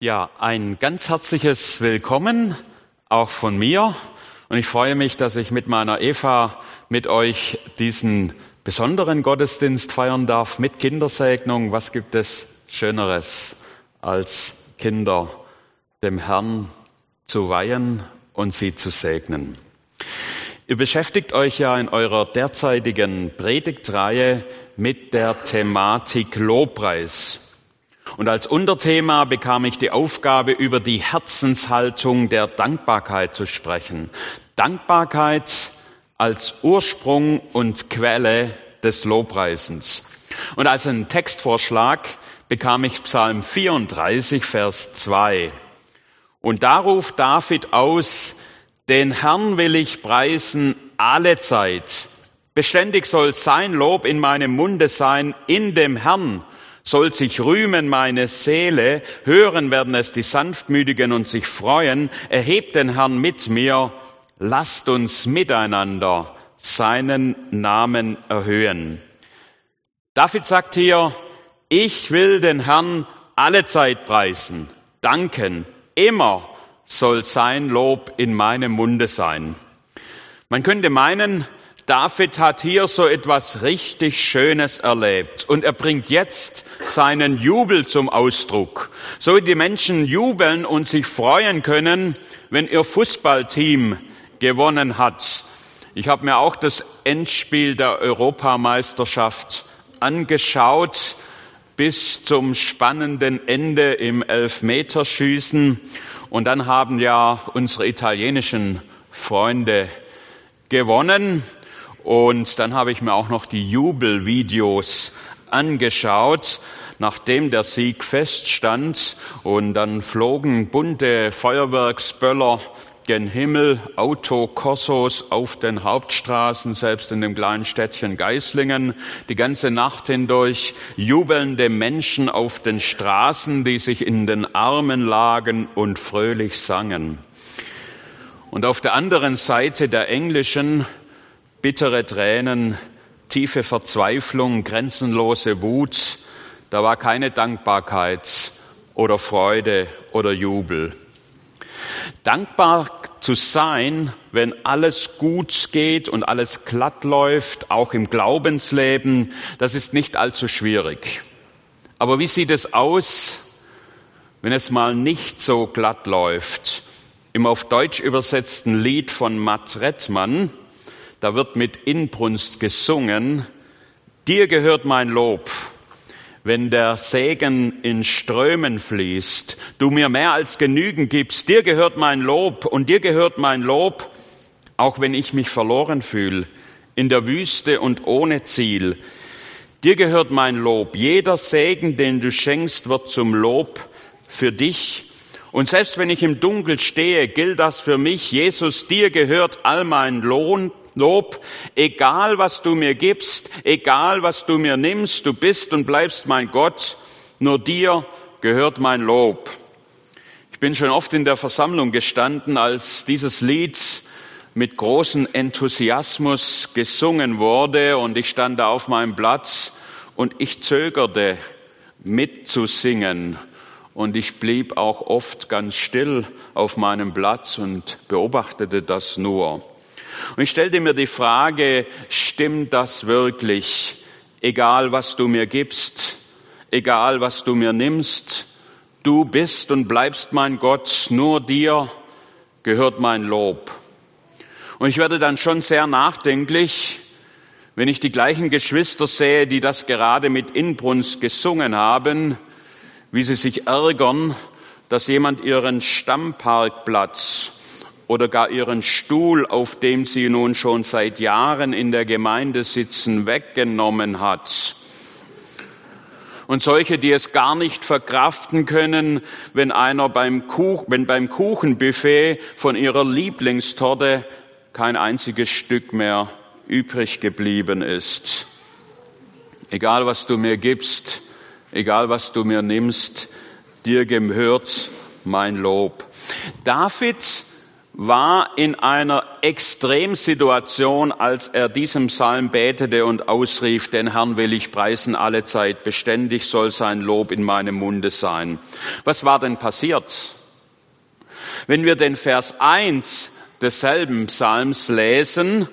Ja, ein ganz herzliches Willkommen auch von mir. Und ich freue mich, dass ich mit meiner Eva mit euch diesen besonderen Gottesdienst feiern darf mit Kindersegnung. Was gibt es Schöneres als Kinder dem Herrn zu weihen und sie zu segnen? Ihr beschäftigt euch ja in eurer derzeitigen Predigtreihe mit der Thematik Lobpreis. Und als Unterthema bekam ich die Aufgabe, über die Herzenshaltung der Dankbarkeit zu sprechen. Dankbarkeit als Ursprung und Quelle des Lobpreisens. Und als einen Textvorschlag bekam ich Psalm 34, Vers 2. Und da ruft David aus, den Herrn will ich preisen alle Zeit. Beständig soll sein Lob in meinem Munde sein, in dem Herrn soll sich rühmen meine Seele, hören werden es die Sanftmütigen und sich freuen, erhebt den Herrn mit mir, lasst uns miteinander seinen Namen erhöhen. David sagt hier, ich will den Herrn alle Zeit preisen, danken, immer soll sein Lob in meinem Munde sein. Man könnte meinen, David hat hier so etwas richtig Schönes erlebt und er bringt jetzt seinen Jubel zum Ausdruck, so die Menschen jubeln und sich freuen können, wenn ihr Fußballteam gewonnen hat. Ich habe mir auch das Endspiel der Europameisterschaft angeschaut bis zum spannenden Ende im Elfmeterschießen und dann haben ja unsere italienischen Freunde gewonnen. Und dann habe ich mir auch noch die Jubelvideos angeschaut, nachdem der Sieg feststand. Und dann flogen bunte Feuerwerksböller gen Himmel, Autokorsos auf den Hauptstraßen, selbst in dem kleinen Städtchen Geislingen, die ganze Nacht hindurch jubelnde Menschen auf den Straßen, die sich in den Armen lagen und fröhlich sangen. Und auf der anderen Seite der englischen bittere Tränen, tiefe Verzweiflung, grenzenlose Wut. Da war keine Dankbarkeit oder Freude oder Jubel. Dankbar zu sein, wenn alles gut geht und alles glatt läuft, auch im Glaubensleben, das ist nicht allzu schwierig. Aber wie sieht es aus, wenn es mal nicht so glatt läuft? Im auf Deutsch übersetzten Lied von Matt Rettmann, da wird mit Inbrunst gesungen, dir gehört mein Lob, wenn der Segen in Strömen fließt, du mir mehr als genügen gibst, dir gehört mein Lob und dir gehört mein Lob, auch wenn ich mich verloren fühle, in der Wüste und ohne Ziel. Dir gehört mein Lob. Jeder Segen, den du schenkst, wird zum Lob für dich. Und selbst wenn ich im Dunkel stehe, gilt das für mich. Jesus, dir gehört all mein Lohn, Lob, egal was du mir gibst, egal was du mir nimmst, du bist und bleibst mein Gott, nur dir gehört mein Lob. Ich bin schon oft in der Versammlung gestanden, als dieses Lied mit großem Enthusiasmus gesungen wurde und ich stand da auf meinem Platz und ich zögerte mitzusingen und ich blieb auch oft ganz still auf meinem Platz und beobachtete das nur. Und ich stellte mir die Frage, stimmt das wirklich? Egal was du mir gibst, egal was du mir nimmst, du bist und bleibst mein Gott, nur dir gehört mein Lob. Und ich werde dann schon sehr nachdenklich, wenn ich die gleichen Geschwister sehe, die das gerade mit Inbrunst gesungen haben, wie sie sich ärgern, dass jemand ihren Stammparkplatz oder gar ihren Stuhl, auf dem sie nun schon seit Jahren in der Gemeinde sitzen, weggenommen hat. Und solche, die es gar nicht verkraften können, wenn einer beim, Kuch, wenn beim Kuchenbuffet von ihrer Lieblingstorte kein einziges Stück mehr übrig geblieben ist. Egal was du mir gibst, egal was du mir nimmst, dir gehört mein Lob. David war in einer Extremsituation, als er diesem Psalm betete und ausrief, den Herrn will ich preisen alle Zeit, beständig soll sein Lob in meinem Munde sein. Was war denn passiert? Wenn wir den Vers 1 desselben Psalms lesen,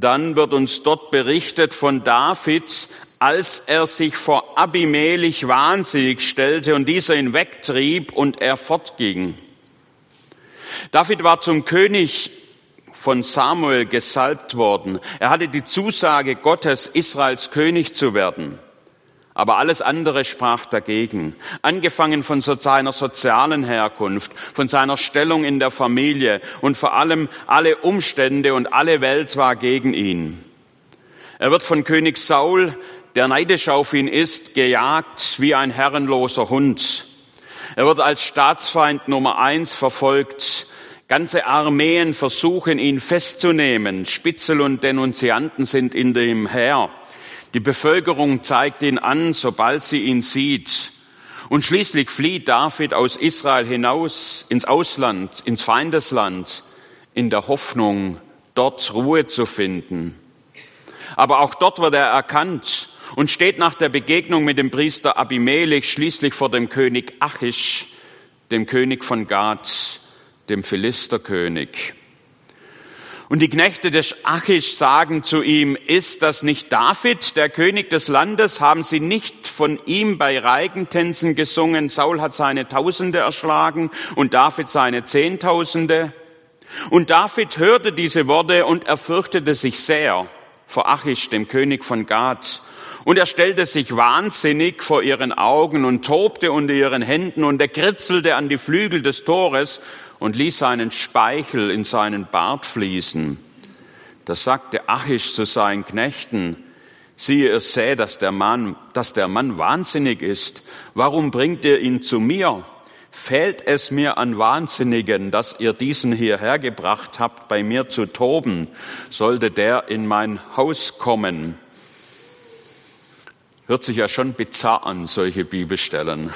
dann wird uns dort berichtet von David, als er sich vor Abimelech wahnsinnig stellte und dieser ihn wegtrieb und er fortging. David war zum König von Samuel gesalbt worden. Er hatte die Zusage Gottes, Israels König zu werden. Aber alles andere sprach dagegen. Angefangen von seiner sozialen Herkunft, von seiner Stellung in der Familie und vor allem alle Umstände und alle Welt war gegen ihn. Er wird von König Saul, der neidisch auf ihn ist, gejagt wie ein herrenloser Hund. Er wird als Staatsfeind Nummer eins verfolgt. Ganze Armeen versuchen ihn festzunehmen. Spitzel und Denunzianten sind in dem Heer. Die Bevölkerung zeigt ihn an, sobald sie ihn sieht. Und schließlich flieht David aus Israel hinaus ins Ausland, ins Feindesland, in der Hoffnung, dort Ruhe zu finden. Aber auch dort wird er erkannt und steht nach der Begegnung mit dem Priester Abimelech schließlich vor dem König Achish, dem König von Gad, dem Philisterkönig. Und die Knechte des Achish sagen zu ihm, ist das nicht David, der König des Landes? Haben sie nicht von ihm bei Reigentänzen gesungen? Saul hat seine Tausende erschlagen und David seine Zehntausende. Und David hörte diese Worte und er fürchtete sich sehr vor Achish, dem König von Gad. Und er stellte sich wahnsinnig vor ihren Augen und tobte unter ihren Händen und er kritzelte an die Flügel des Tores und ließ seinen Speichel in seinen Bart fließen. Da sagte Achish zu seinen Knechten, siehe, ihr seht, dass der Mann, dass der Mann wahnsinnig ist. Warum bringt ihr ihn zu mir? Fehlt es mir an Wahnsinnigen, dass ihr diesen hierher gebracht habt, bei mir zu toben? Sollte der in mein Haus kommen? Hört sich ja schon bizarr an, solche Bibelstellen.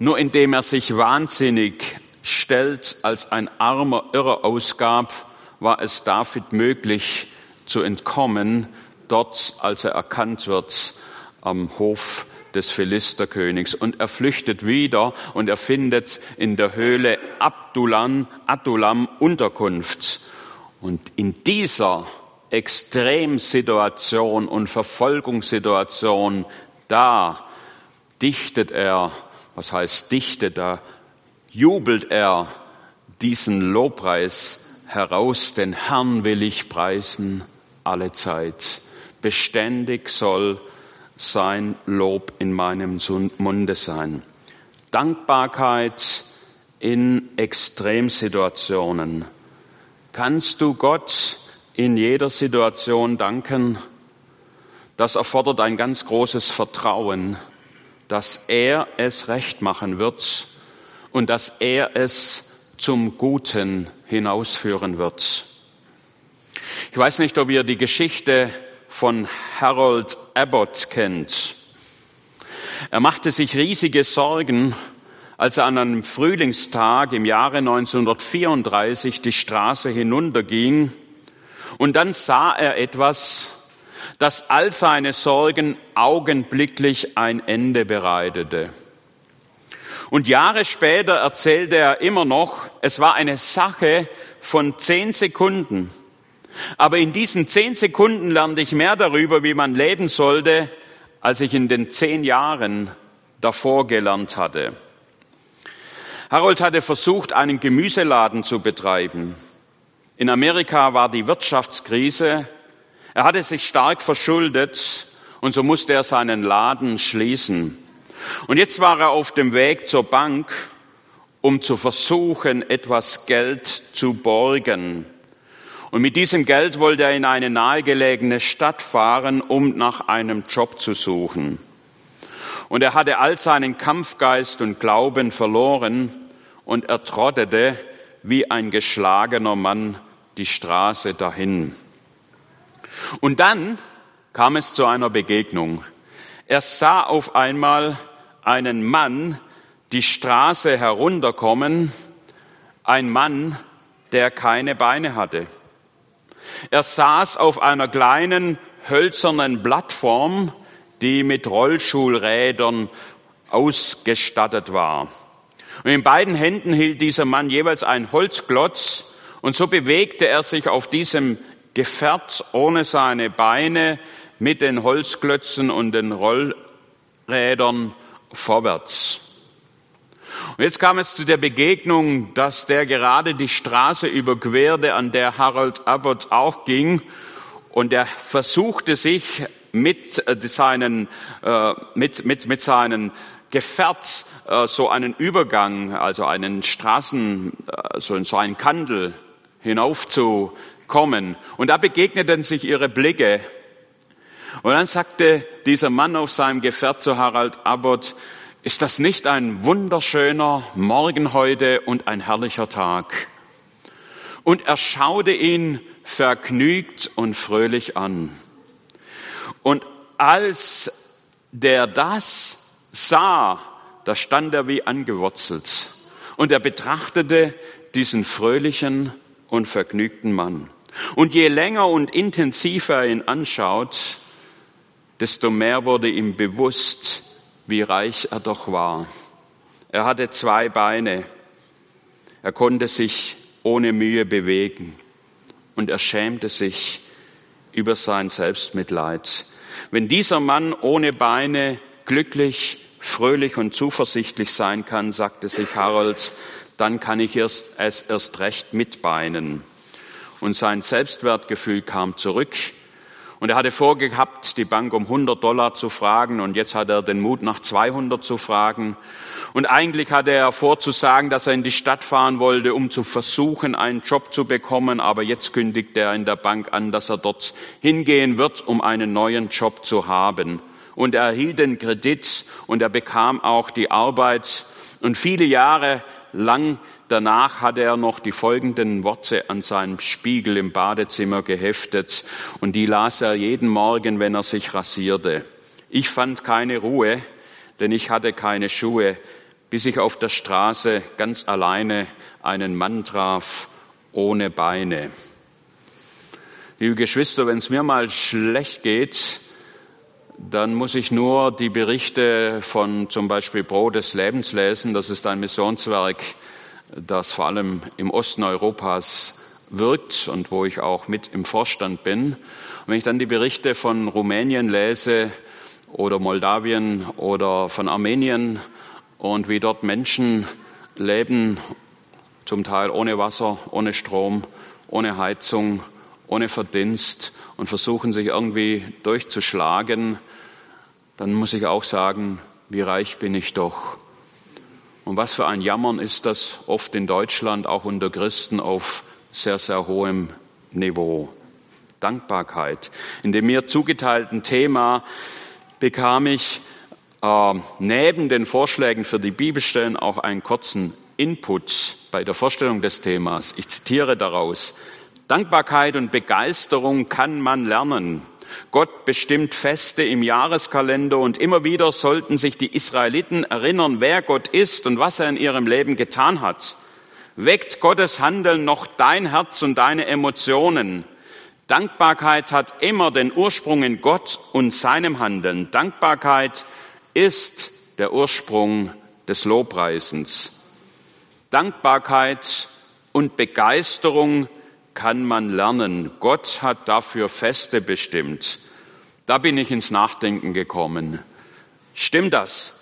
Nur indem er sich wahnsinnig stellt, als ein armer Irrer ausgab, war es David möglich zu entkommen, dort, als er erkannt wird, am Hof des Philisterkönigs. Und er flüchtet wieder und er findet in der Höhle Abdullam, Adulam Unterkunft. Und in dieser Extremsituation und Verfolgungssituation, da dichtet er, was heißt dichtet, da jubelt er diesen Lobpreis heraus, den Herrn will ich preisen alle Zeit. Beständig soll sein Lob in meinem Munde sein. Dankbarkeit in Extremsituationen. Kannst du Gott in jeder Situation danken? Das erfordert ein ganz großes Vertrauen, dass er es recht machen wird und dass er es zum Guten hinausführen wird. Ich weiß nicht, ob ihr die Geschichte von Harold Abbott kennt. Er machte sich riesige Sorgen, als er an einem Frühlingstag im Jahre 1934 die Straße hinunterging und dann sah er etwas, das all seine Sorgen augenblicklich ein Ende bereitete. Und Jahre später erzählte er immer noch, es war eine Sache von zehn Sekunden. Aber in diesen zehn Sekunden lernte ich mehr darüber, wie man leben sollte, als ich in den zehn Jahren davor gelernt hatte. Harold hatte versucht, einen Gemüseladen zu betreiben. In Amerika war die Wirtschaftskrise. Er hatte sich stark verschuldet und so musste er seinen Laden schließen. Und jetzt war er auf dem Weg zur Bank, um zu versuchen, etwas Geld zu borgen. Und mit diesem Geld wollte er in eine nahegelegene Stadt fahren, um nach einem Job zu suchen. Und er hatte all seinen Kampfgeist und Glauben verloren und er trottete wie ein geschlagener Mann die Straße dahin. Und dann kam es zu einer Begegnung. Er sah auf einmal einen Mann die Straße herunterkommen, ein Mann, der keine Beine hatte. Er saß auf einer kleinen hölzernen Plattform, die mit Rollschulrädern ausgestattet war. Und in beiden Händen hielt dieser Mann jeweils einen Holzklotz und so bewegte er sich auf diesem Gefährt ohne seine Beine mit den Holzklötzen und den Rollrädern vorwärts. Und jetzt kam es zu der Begegnung, dass der gerade die Straße überquerte, an der Harold Abbott auch ging. Und er versuchte sich mit äh, seinen, äh, mit, mit, mit seinen Gefährt äh, so einen Übergang, also einen Straßen, so, so einen Kandel hinaufzukommen. Und da begegneten sich ihre Blicke. Und dann sagte dieser Mann auf seinem Gefährt zu Harald Abbott, ist das nicht ein wunderschöner Morgen heute und ein herrlicher Tag? Und er schaute ihn vergnügt und fröhlich an. Und als der das sah, da stand er wie angewurzelt. Und er betrachtete diesen fröhlichen und vergnügten Mann. Und je länger und intensiver er ihn anschaut, desto mehr wurde ihm bewusst, wie reich er doch war. Er hatte zwei Beine. Er konnte sich ohne Mühe bewegen. Und er schämte sich über sein Selbstmitleid. Wenn dieser Mann ohne Beine glücklich, fröhlich und zuversichtlich sein kann, sagte sich Harold, dann kann ich es erst recht mit Beinen. Und sein Selbstwertgefühl kam zurück und er hatte vorgehabt, die Bank um 100 Dollar zu fragen und jetzt hat er den Mut, nach 200 zu fragen. Und eigentlich hatte er vorzusagen, dass er in die Stadt fahren wollte, um zu versuchen, einen Job zu bekommen. Aber jetzt kündigt er in der Bank an, dass er dort hingehen wird, um einen neuen Job zu haben. Und er erhielt den Kredit und er bekam auch die Arbeit. Und viele Jahre lang Danach hatte er noch die folgenden Worte an seinem Spiegel im Badezimmer geheftet und die las er jeden Morgen, wenn er sich rasierte. Ich fand keine Ruhe, denn ich hatte keine Schuhe, bis ich auf der Straße ganz alleine einen Mann traf, ohne Beine. Liebe Geschwister, wenn es mir mal schlecht geht, dann muss ich nur die Berichte von zum Beispiel Brot des Lebens lesen. Das ist ein Missionswerk das vor allem im Osten Europas wirkt und wo ich auch mit im Vorstand bin. Und wenn ich dann die Berichte von Rumänien lese oder Moldawien oder von Armenien und wie dort Menschen leben, zum Teil ohne Wasser, ohne Strom, ohne Heizung, ohne Verdienst und versuchen sich irgendwie durchzuschlagen, dann muss ich auch sagen, wie reich bin ich doch. Und was für ein Jammern ist das oft in Deutschland, auch unter Christen auf sehr, sehr hohem Niveau. Dankbarkeit. In dem mir zugeteilten Thema bekam ich äh, neben den Vorschlägen für die Bibelstellen auch einen kurzen Input bei der Vorstellung des Themas. Ich zitiere daraus. Dankbarkeit und Begeisterung kann man lernen. Gott bestimmt Feste im Jahreskalender und immer wieder sollten sich die Israeliten erinnern, wer Gott ist und was er in ihrem Leben getan hat. Weckt Gottes Handeln noch dein Herz und deine Emotionen. Dankbarkeit hat immer den Ursprung in Gott und seinem Handeln. Dankbarkeit ist der Ursprung des Lobpreisens. Dankbarkeit und Begeisterung kann man lernen. Gott hat dafür Feste bestimmt. Da bin ich ins Nachdenken gekommen. Stimmt das?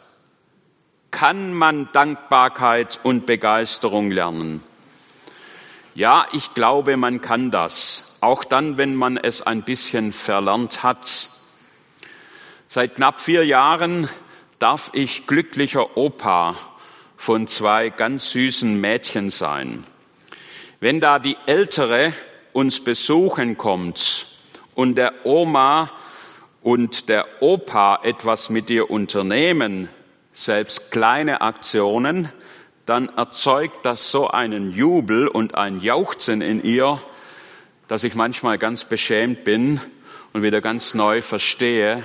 Kann man Dankbarkeit und Begeisterung lernen? Ja, ich glaube, man kann das. Auch dann, wenn man es ein bisschen verlernt hat. Seit knapp vier Jahren darf ich glücklicher Opa von zwei ganz süßen Mädchen sein. Wenn da die Ältere uns besuchen kommt und der Oma und der Opa etwas mit ihr unternehmen, selbst kleine Aktionen, dann erzeugt das so einen Jubel und ein Jauchzen in ihr, dass ich manchmal ganz beschämt bin und wieder ganz neu verstehe,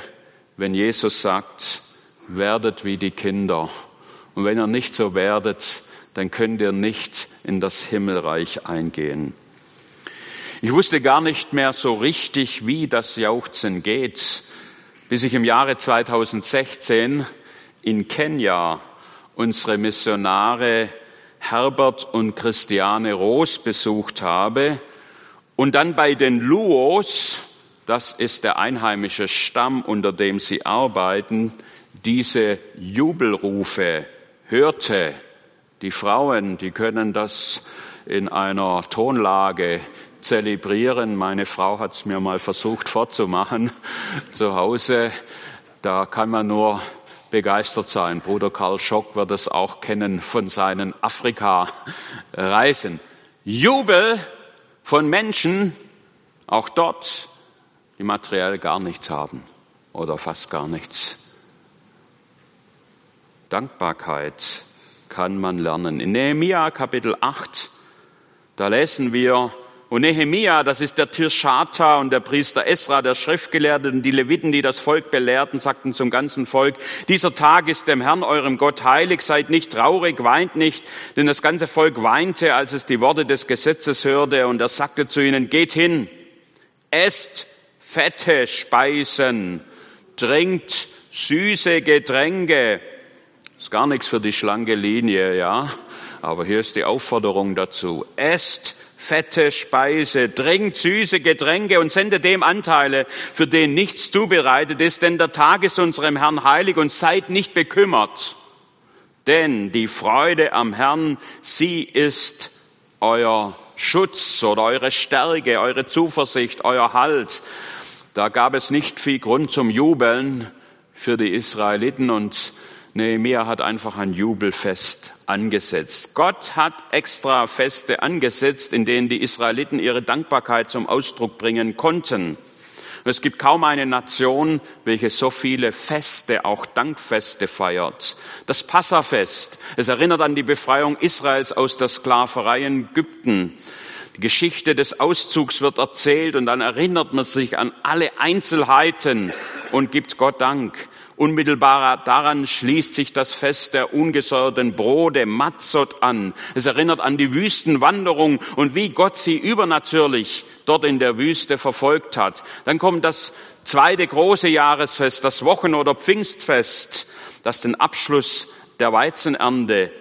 wenn Jesus sagt, werdet wie die Kinder. Und wenn ihr nicht so werdet, dann könnt ihr nicht in das Himmelreich eingehen. Ich wusste gar nicht mehr so richtig, wie das Jauchzen geht, bis ich im Jahre 2016 in Kenia unsere Missionare Herbert und Christiane Roos besucht habe und dann bei den Luos, das ist der einheimische Stamm, unter dem sie arbeiten, diese Jubelrufe hörte. Die Frauen, die können das in einer Tonlage zelebrieren. Meine Frau hat es mir mal versucht vorzumachen zu Hause. Da kann man nur begeistert sein. Bruder Karl Schock wird es auch kennen von seinen Afrika-Reisen. Jubel von Menschen, auch dort, die materiell gar nichts haben oder fast gar nichts. Dankbarkeit kann man lernen. In Nehemia Kapitel 8, da lesen wir, und Nehemia, das ist der Tirschata und der Priester Esra, der Schriftgelehrte und die Leviten, die das Volk belehrten, sagten zum ganzen Volk, dieser Tag ist dem Herrn, eurem Gott, heilig, seid nicht traurig, weint nicht, denn das ganze Volk weinte, als es die Worte des Gesetzes hörte und er sagte zu ihnen, geht hin, esst fette Speisen, trinkt süße Getränke, ist gar nichts für die schlanke Linie, ja, aber hier ist die Aufforderung dazu, esst fette Speise, trinkt süße Getränke und sende dem Anteile, für den nichts zubereitet ist, denn der Tag ist unserem Herrn heilig und seid nicht bekümmert. Denn die Freude am Herrn, sie ist euer Schutz oder eure Stärke, eure Zuversicht, euer Halt. Da gab es nicht viel Grund zum Jubeln für die Israeliten und Nehemiah hat einfach ein Jubelfest angesetzt. Gott hat extra Feste angesetzt, in denen die Israeliten ihre Dankbarkeit zum Ausdruck bringen konnten. es gibt kaum eine Nation, welche so viele Feste, auch Dankfeste feiert. Das Passafest, es erinnert an die Befreiung Israels aus der Sklaverei in Ägypten. Die Geschichte des Auszugs wird erzählt und dann erinnert man sich an alle Einzelheiten und gibt Gott Dank. Unmittelbar daran schließt sich das Fest der ungesäuerten Brote, Matzot, an. Es erinnert an die Wüstenwanderung und wie Gott sie übernatürlich dort in der Wüste verfolgt hat. Dann kommt das zweite große Jahresfest, das Wochen- oder Pfingstfest, das den Abschluss der Weizenernte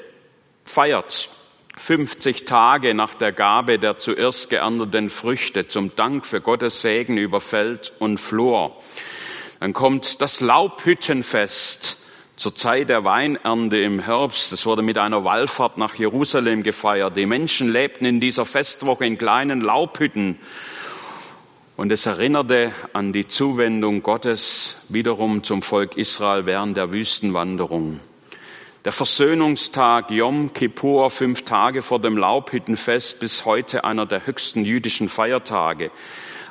feiert. 50 Tage nach der Gabe der zuerst geernteten Früchte zum Dank für Gottes Segen über Feld und Flur. Dann kommt das Laubhüttenfest zur Zeit der Weinernte im Herbst. Es wurde mit einer Wallfahrt nach Jerusalem gefeiert. Die Menschen lebten in dieser Festwoche in kleinen Laubhütten. Und es erinnerte an die Zuwendung Gottes wiederum zum Volk Israel während der Wüstenwanderung. Der Versöhnungstag Yom Kippur, fünf Tage vor dem Laubhüttenfest, bis heute einer der höchsten jüdischen Feiertage.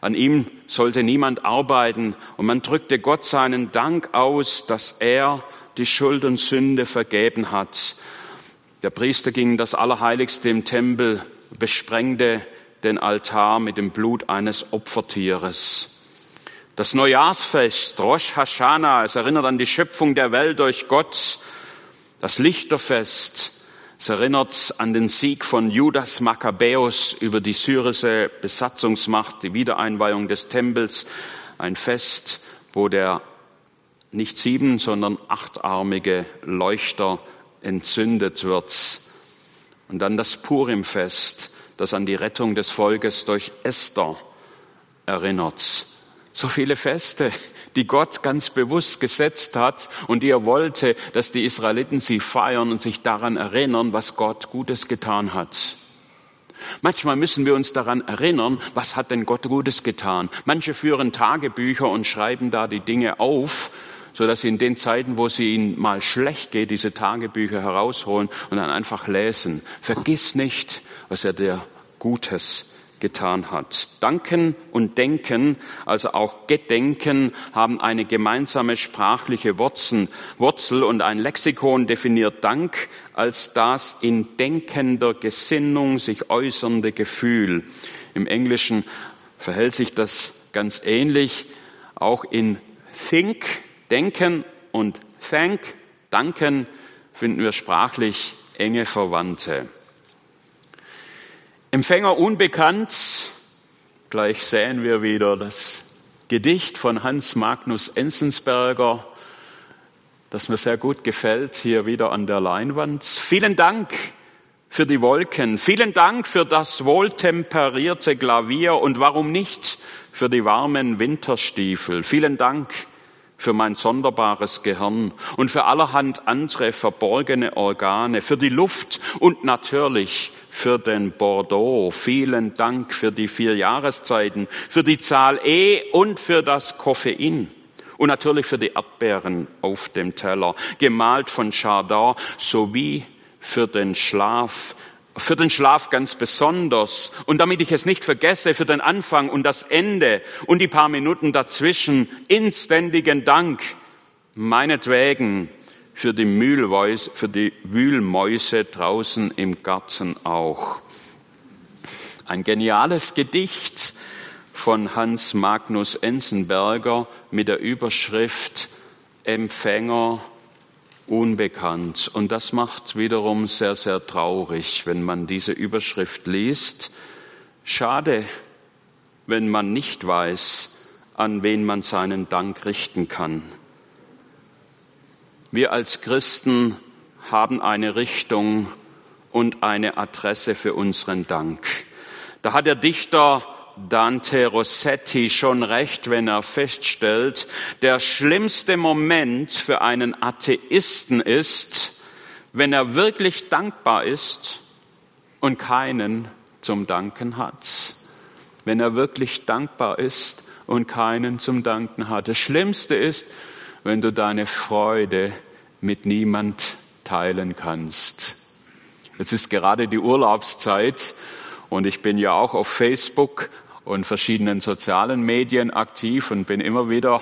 An ihm sollte niemand arbeiten und man drückte Gott seinen Dank aus, dass er die Schuld und Sünde vergeben hat. Der Priester ging in das Allerheiligste im Tempel, besprengte den Altar mit dem Blut eines Opfertieres. Das Neujahrsfest, Rosh Hashanah, es erinnert an die Schöpfung der Welt durch Gott. Das Lichterfest, es erinnert an den Sieg von Judas Makkabäus über die syrische Besatzungsmacht, die Wiedereinweihung des Tempels, ein Fest, wo der nicht sieben, sondern achtarmige Leuchter entzündet wird. Und dann das Purimfest, das an die Rettung des Volkes durch Esther erinnert. So viele Feste, die Gott ganz bewusst gesetzt hat und die er wollte, dass die Israeliten sie feiern und sich daran erinnern, was Gott Gutes getan hat. Manchmal müssen wir uns daran erinnern, was hat denn Gott Gutes getan. Manche führen Tagebücher und schreiben da die Dinge auf, so dass sie in den Zeiten, wo sie ihnen mal schlecht geht, diese Tagebücher herausholen und dann einfach lesen. Vergiss nicht, was er dir Gutes getan hat. Danken und Denken, also auch Gedenken, haben eine gemeinsame sprachliche Wurzel und ein Lexikon definiert Dank als das in denkender Gesinnung sich äußernde Gefühl. Im Englischen verhält sich das ganz ähnlich. Auch in Think, Denken und Thank, Danken, finden wir sprachlich enge Verwandte. Empfänger unbekannt, gleich sehen wir wieder das Gedicht von Hans Magnus Enzensberger, das mir sehr gut gefällt, hier wieder an der Leinwand. Vielen Dank für die Wolken, vielen Dank für das wohltemperierte Klavier und warum nicht für die warmen Winterstiefel. Vielen Dank für mein sonderbares Gehirn und für allerhand andere verborgene Organe, für die Luft und natürlich für den Bordeaux. Vielen Dank für die vier Jahreszeiten, für die Zahl E und für das Koffein. Und natürlich für die Erdbeeren auf dem Teller, gemalt von Chardin, sowie für den Schlaf, für den Schlaf ganz besonders. Und damit ich es nicht vergesse, für den Anfang und das Ende und die paar Minuten dazwischen, inständigen Dank, meinetwegen für die, Mühlweis, für die Wühlmäuse draußen im Garten auch. Ein geniales Gedicht von Hans Magnus Ensenberger mit der Überschrift Empfänger unbekannt. Und das macht wiederum sehr, sehr traurig, wenn man diese Überschrift liest. Schade, wenn man nicht weiß, an wen man seinen Dank richten kann. Wir als Christen haben eine Richtung und eine Adresse für unseren Dank. Da hat der Dichter Dante Rossetti schon recht, wenn er feststellt, der schlimmste Moment für einen Atheisten ist, wenn er wirklich dankbar ist und keinen zum Danken hat. Wenn er wirklich dankbar ist und keinen zum Danken hat. Das Schlimmste ist, wenn du deine Freude mit niemand teilen kannst. Es ist gerade die Urlaubszeit und ich bin ja auch auf Facebook und verschiedenen sozialen Medien aktiv und bin immer wieder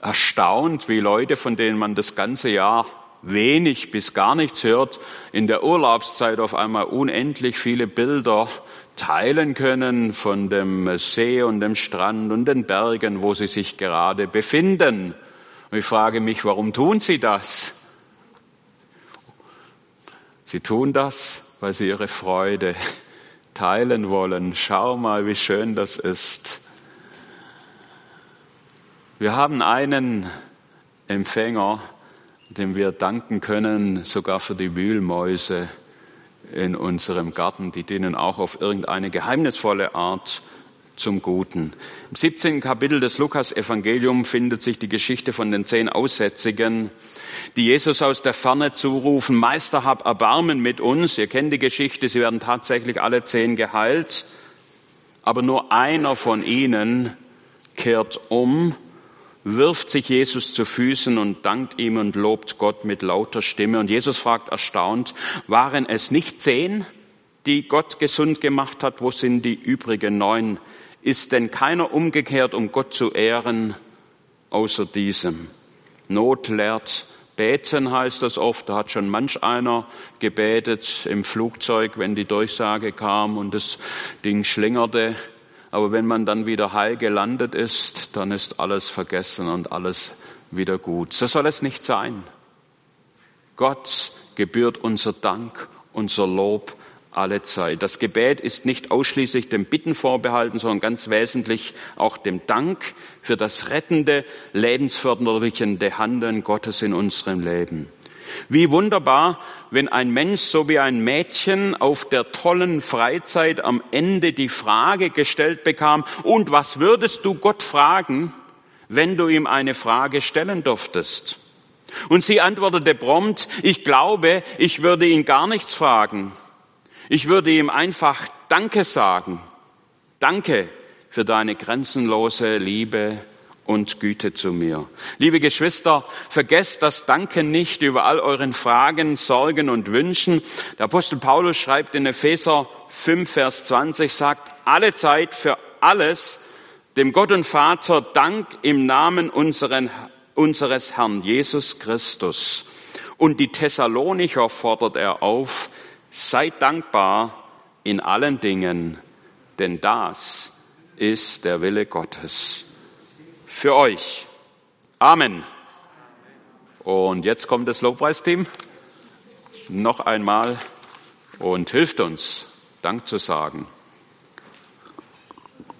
erstaunt, wie Leute, von denen man das ganze Jahr wenig bis gar nichts hört, in der Urlaubszeit auf einmal unendlich viele Bilder teilen können von dem See und dem Strand und den Bergen, wo sie sich gerade befinden. Und ich frage mich, warum tun sie das? Sie tun das, weil sie ihre Freude teilen wollen. Schau mal, wie schön das ist. Wir haben einen Empfänger, dem wir danken können, sogar für die Wühlmäuse in unserem Garten. Die dienen auch auf irgendeine geheimnisvolle Art zum Guten. Im 17. Kapitel des Lukas-Evangelium findet sich die Geschichte von den zehn Aussätzigen, die Jesus aus der Ferne zurufen, Meister, hab Erbarmen mit uns. Ihr kennt die Geschichte, sie werden tatsächlich alle zehn geheilt. Aber nur einer von ihnen kehrt um, wirft sich Jesus zu Füßen und dankt ihm und lobt Gott mit lauter Stimme. Und Jesus fragt erstaunt, waren es nicht zehn, die Gott gesund gemacht hat? Wo sind die übrigen neun? Ist denn keiner umgekehrt, um Gott zu ehren, außer diesem. Not lehrt beten, heißt das oft. Da hat schon manch einer gebetet im Flugzeug, wenn die Durchsage kam und das Ding schlingerte. Aber wenn man dann wieder heil gelandet ist, dann ist alles vergessen und alles wieder gut. So soll es nicht sein. Gott gebührt unser Dank, unser Lob, alle Zeit. Das Gebet ist nicht ausschließlich dem Bitten vorbehalten, sondern ganz wesentlich auch dem Dank für das rettende, lebensfördernde Handeln Gottes in unserem Leben. Wie wunderbar, wenn ein Mensch so wie ein Mädchen auf der tollen Freizeit am Ende die Frage gestellt bekam, und was würdest du Gott fragen, wenn du ihm eine Frage stellen durftest? Und sie antwortete prompt, ich glaube, ich würde ihn gar nichts fragen. Ich würde ihm einfach Danke sagen. Danke für deine grenzenlose Liebe und Güte zu mir. Liebe Geschwister, vergesst das Danken nicht über all euren Fragen, Sorgen und Wünschen. Der Apostel Paulus schreibt in Epheser 5, Vers 20, sagt, alle Zeit für alles dem Gott und Vater Dank im Namen unseren, unseres Herrn Jesus Christus. Und die Thessalonicher fordert er auf, Seid dankbar in allen Dingen, denn das ist der Wille Gottes für euch. Amen. Und jetzt kommt das Lobpreisteam. noch einmal und hilft uns, Dank zu sagen.